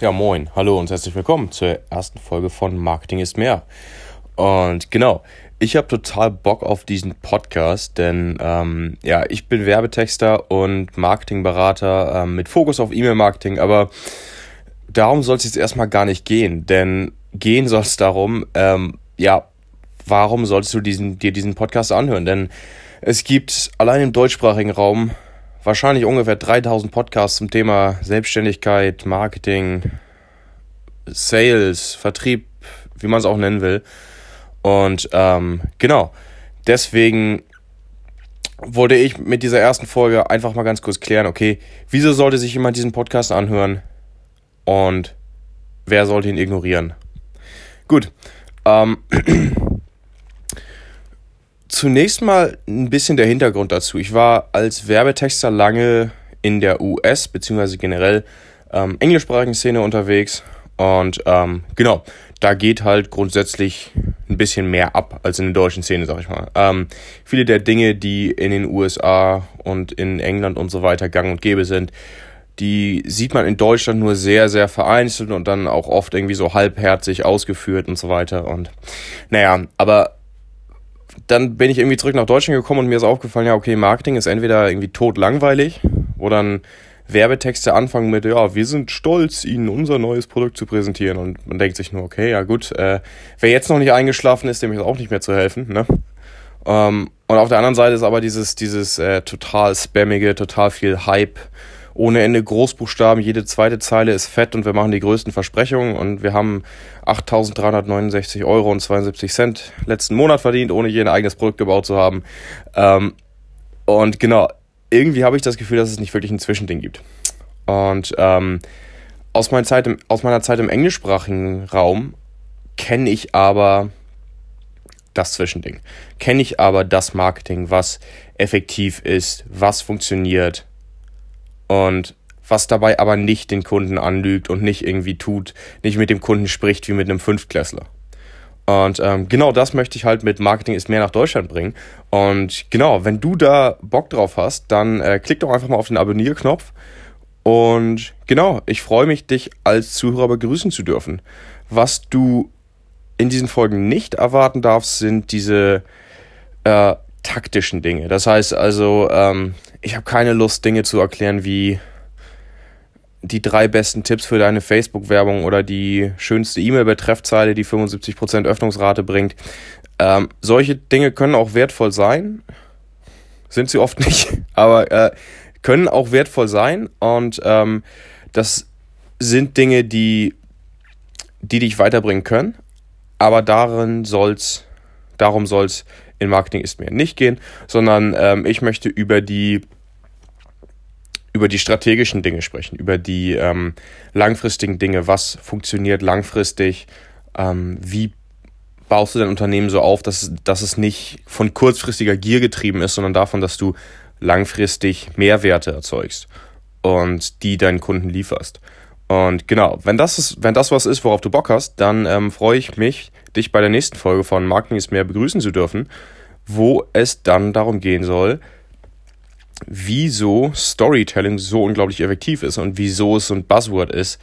Ja, moin, hallo und herzlich willkommen zur ersten Folge von Marketing ist mehr. Und genau, ich habe total Bock auf diesen Podcast, denn ähm, ja, ich bin Werbetexter und Marketingberater ähm, mit Fokus auf E-Mail-Marketing, aber darum soll es jetzt erstmal gar nicht gehen, denn gehen soll es darum, ähm, ja, warum solltest du diesen, dir diesen Podcast anhören? Denn es gibt allein im deutschsprachigen Raum wahrscheinlich ungefähr 3000 Podcasts zum Thema Selbstständigkeit, Marketing, Sales, Vertrieb, wie man es auch nennen will. Und ähm, genau, deswegen wollte ich mit dieser ersten Folge einfach mal ganz kurz klären, okay, wieso sollte sich jemand diesen Podcast anhören und wer sollte ihn ignorieren? Gut, ähm, Zunächst mal ein bisschen der Hintergrund dazu. Ich war als Werbetexter lange in der US- bzw. generell ähm, englischsprachigen Szene unterwegs und ähm, genau, da geht halt grundsätzlich ein bisschen mehr ab als in der deutschen Szene, sag ich mal. Ähm, viele der Dinge, die in den USA und in England und so weiter gang und gäbe sind, die sieht man in Deutschland nur sehr, sehr vereinzelt und dann auch oft irgendwie so halbherzig ausgeführt und so weiter. Und naja, aber dann bin ich irgendwie zurück nach Deutschland gekommen und mir ist aufgefallen, ja, okay, Marketing ist entweder irgendwie tot langweilig, wo dann Werbetexte anfangen mit, ja, wir sind stolz, Ihnen unser neues Produkt zu präsentieren. Und man denkt sich nur, okay, ja gut, äh, wer jetzt noch nicht eingeschlafen ist, dem ist auch nicht mehr zu helfen. Ne? Ähm, und auf der anderen Seite ist aber dieses, dieses äh, total spammige, total viel Hype, ohne Ende Großbuchstaben, jede zweite Zeile ist fett und wir machen die größten Versprechungen und wir haben 8.369 Euro und 72 Cent letzten Monat verdient, ohne je ein eigenes Produkt gebaut zu haben. Ähm, und genau, irgendwie habe ich das Gefühl, dass es nicht wirklich ein Zwischending gibt. Und ähm, aus, meiner Zeit im, aus meiner Zeit im englischsprachigen Raum kenne ich aber das Zwischending. Kenne ich aber das Marketing, was effektiv ist, was funktioniert, und was dabei aber nicht den Kunden anlügt und nicht irgendwie tut, nicht mit dem Kunden spricht wie mit einem Fünftklässler. Und ähm, genau das möchte ich halt mit Marketing ist mehr nach Deutschland bringen. Und genau, wenn du da Bock drauf hast, dann äh, klick doch einfach mal auf den Abonnierknopf. Und genau, ich freue mich, dich als Zuhörer begrüßen zu dürfen. Was du in diesen Folgen nicht erwarten darfst, sind diese äh, taktischen Dinge. Das heißt also, ähm, ich habe keine Lust, Dinge zu erklären wie die drei besten Tipps für deine Facebook-Werbung oder die schönste E-Mail-Betreffzeile, die 75% Öffnungsrate bringt. Ähm, solche Dinge können auch wertvoll sein. Sind sie oft nicht, aber äh, können auch wertvoll sein. Und ähm, das sind Dinge, die, die dich weiterbringen können. Aber darin soll's, darum soll es in Marketing ist mir nicht gehen, sondern ähm, ich möchte über die über die strategischen Dinge sprechen, über die ähm, langfristigen Dinge, was funktioniert langfristig, ähm, wie baust du dein Unternehmen so auf, dass, dass es nicht von kurzfristiger Gier getrieben ist, sondern davon, dass du langfristig Mehrwerte erzeugst und die deinen Kunden lieferst. Und genau, wenn das, ist, wenn das was ist, worauf du Bock hast, dann ähm, freue ich mich, dich bei der nächsten Folge von Marketing ist mehr begrüßen zu dürfen, wo es dann darum gehen soll, wieso Storytelling so unglaublich effektiv ist und wieso es so ein Buzzword ist